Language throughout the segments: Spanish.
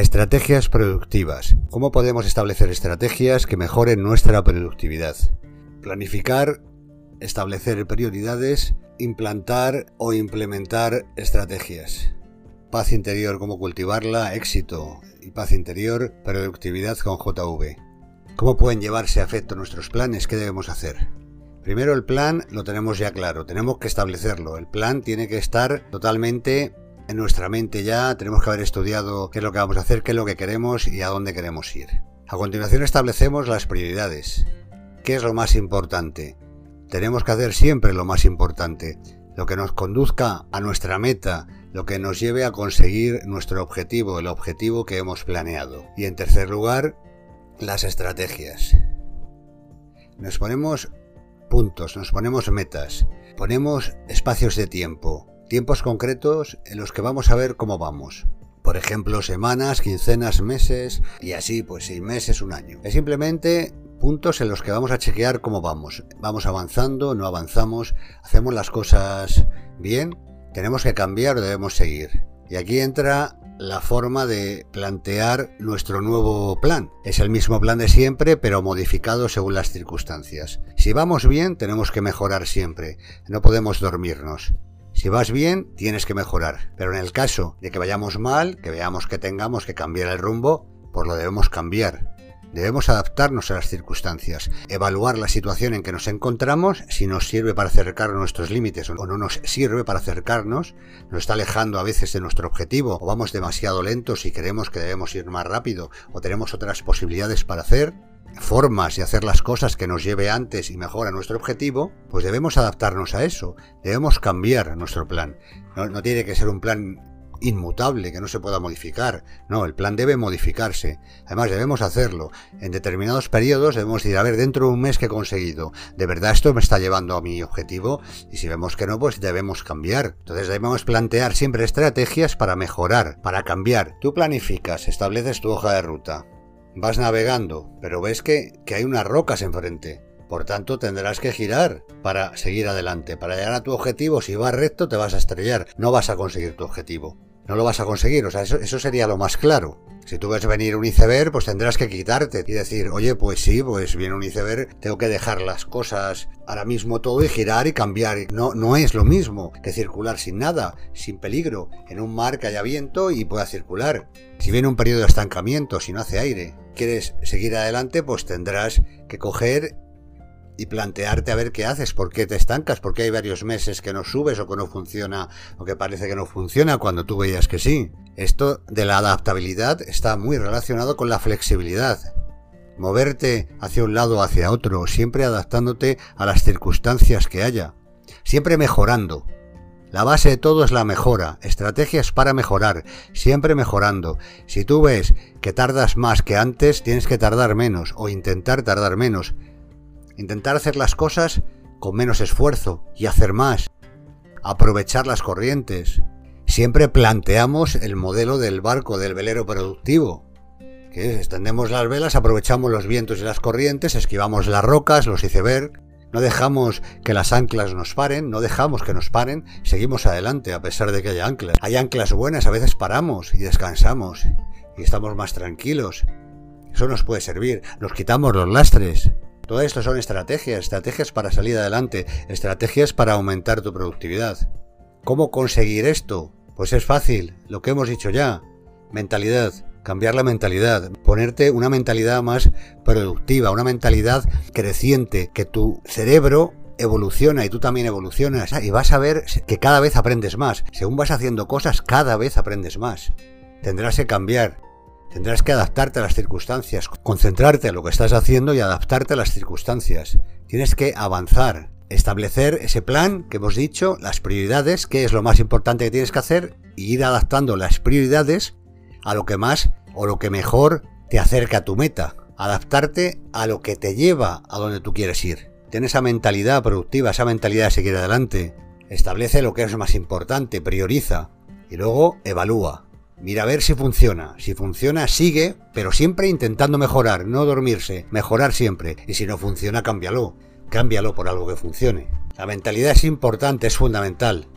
Estrategias productivas. ¿Cómo podemos establecer estrategias que mejoren nuestra productividad? Planificar, establecer prioridades, implantar o implementar estrategias. Paz interior, cómo cultivarla, éxito y paz interior, productividad con JV. ¿Cómo pueden llevarse a efecto nuestros planes? ¿Qué debemos hacer? Primero el plan lo tenemos ya claro, tenemos que establecerlo. El plan tiene que estar totalmente en nuestra mente ya, tenemos que haber estudiado qué es lo que vamos a hacer, qué es lo que queremos y a dónde queremos ir. A continuación establecemos las prioridades. ¿Qué es lo más importante? Tenemos que hacer siempre lo más importante, lo que nos conduzca a nuestra meta, lo que nos lleve a conseguir nuestro objetivo, el objetivo que hemos planeado. Y en tercer lugar, las estrategias. Nos ponemos puntos, nos ponemos metas, ponemos espacios de tiempo, tiempos concretos en los que vamos a ver cómo vamos. Por ejemplo, semanas, quincenas, meses y así, pues seis meses, un año. Es simplemente puntos en los que vamos a chequear cómo vamos. Vamos avanzando, no avanzamos, hacemos las cosas bien, tenemos que cambiar o debemos seguir. Y aquí entra la forma de plantear nuestro nuevo plan. Es el mismo plan de siempre, pero modificado según las circunstancias. Si vamos bien, tenemos que mejorar siempre. No podemos dormirnos. Si vas bien, tienes que mejorar. Pero en el caso de que vayamos mal, que veamos que tengamos que cambiar el rumbo, pues lo debemos cambiar. Debemos adaptarnos a las circunstancias, evaluar la situación en que nos encontramos, si nos sirve para acercar nuestros límites o no nos sirve para acercarnos, nos está alejando a veces de nuestro objetivo o vamos demasiado lentos y creemos que debemos ir más rápido o tenemos otras posibilidades para hacer, formas de hacer las cosas que nos lleve antes y mejor a nuestro objetivo, pues debemos adaptarnos a eso, debemos cambiar nuestro plan. No, tiene que ser un plan inmutable, que no se pueda modificar. No, el plan debe modificarse. Además, debemos hacerlo. En determinados periodos debemos ir a ver dentro de un mes que he conseguido. ¿De verdad esto me está llevando a mi objetivo? Y si vemos que no, pues debemos cambiar. Entonces debemos plantear siempre estrategias para mejorar, para cambiar. Tú planificas, estableces tu hoja de ruta. Vas navegando, pero ves que, que hay unas rocas enfrente. Por tanto, tendrás que girar para seguir adelante. Para llegar a tu objetivo, si vas recto, te vas a estrellar. No vas a conseguir tu objetivo. No lo vas a conseguir. O sea, eso, eso sería lo más claro. Si tú ves venir un iceberg, pues tendrás que quitarte y decir, oye, pues sí, pues viene un iceberg, tengo que dejar las cosas ahora mismo todo y girar y cambiar. No, no es lo mismo que circular sin nada, sin peligro, en un mar que haya viento y pueda circular. Si viene un periodo de estancamiento, si no hace aire, quieres seguir adelante, pues tendrás que coger y plantearte a ver qué haces, por qué te estancas, porque hay varios meses que no subes o que no funciona o que parece que no funciona cuando tú veías que sí. Esto de la adaptabilidad está muy relacionado con la flexibilidad. Moverte hacia un lado o hacia otro, siempre adaptándote a las circunstancias que haya, siempre mejorando. La base de todo es la mejora, estrategias para mejorar, siempre mejorando. Si tú ves que tardas más que antes, tienes que tardar menos o intentar tardar menos. Intentar hacer las cosas con menos esfuerzo y hacer más. Aprovechar las corrientes. Siempre planteamos el modelo del barco, del velero productivo. Que extendemos las velas, aprovechamos los vientos y las corrientes, esquivamos las rocas, los iceberg, no dejamos que las anclas nos paren, no dejamos que nos paren, seguimos adelante a pesar de que haya anclas. Hay anclas buenas, a veces paramos y descansamos y estamos más tranquilos. Eso nos puede servir, nos quitamos los lastres. Todo esto son estrategias, estrategias para salir adelante, estrategias para aumentar tu productividad. ¿Cómo conseguir esto? Pues es fácil, lo que hemos dicho ya. Mentalidad, cambiar la mentalidad, ponerte una mentalidad más productiva, una mentalidad creciente, que tu cerebro evoluciona y tú también evolucionas y vas a ver que cada vez aprendes más. Según vas haciendo cosas, cada vez aprendes más. Tendrás que cambiar, Tendrás que adaptarte a las circunstancias, concentrarte en lo que estás haciendo y adaptarte a las circunstancias. Tienes que avanzar, establecer ese plan que hemos dicho, las prioridades, qué es lo más importante que tienes que hacer, y ir adaptando las prioridades a lo que más o lo que mejor te acerca a tu meta. Adaptarte a lo que te lleva a donde tú quieres ir. Ten esa mentalidad productiva, esa mentalidad de seguir adelante. Establece lo que es más importante, prioriza y luego evalúa. Mira a ver si funciona. Si funciona, sigue, pero siempre intentando mejorar, no dormirse, mejorar siempre. Y si no funciona, cámbialo. Cámbialo por algo que funcione. La mentalidad es importante, es fundamental.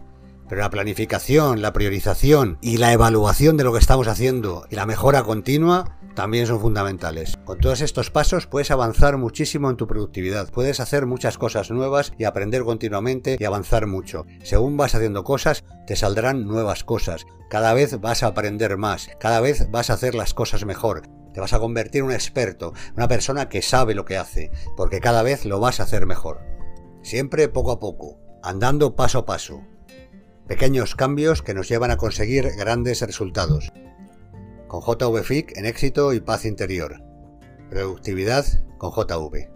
Pero la planificación, la priorización y la evaluación de lo que estamos haciendo y la mejora continua también son fundamentales. Con todos estos pasos puedes avanzar muchísimo en tu productividad, puedes hacer muchas cosas nuevas y aprender continuamente y avanzar mucho. Según vas haciendo cosas, te saldrán nuevas cosas. Cada vez vas a aprender más, cada vez vas a hacer las cosas mejor. Te vas a convertir en un experto, una persona que sabe lo que hace, porque cada vez lo vas a hacer mejor. Siempre poco a poco, andando paso a paso. Pequeños cambios que nos llevan a conseguir grandes resultados con JVFIC en éxito y paz interior. Productividad con JV.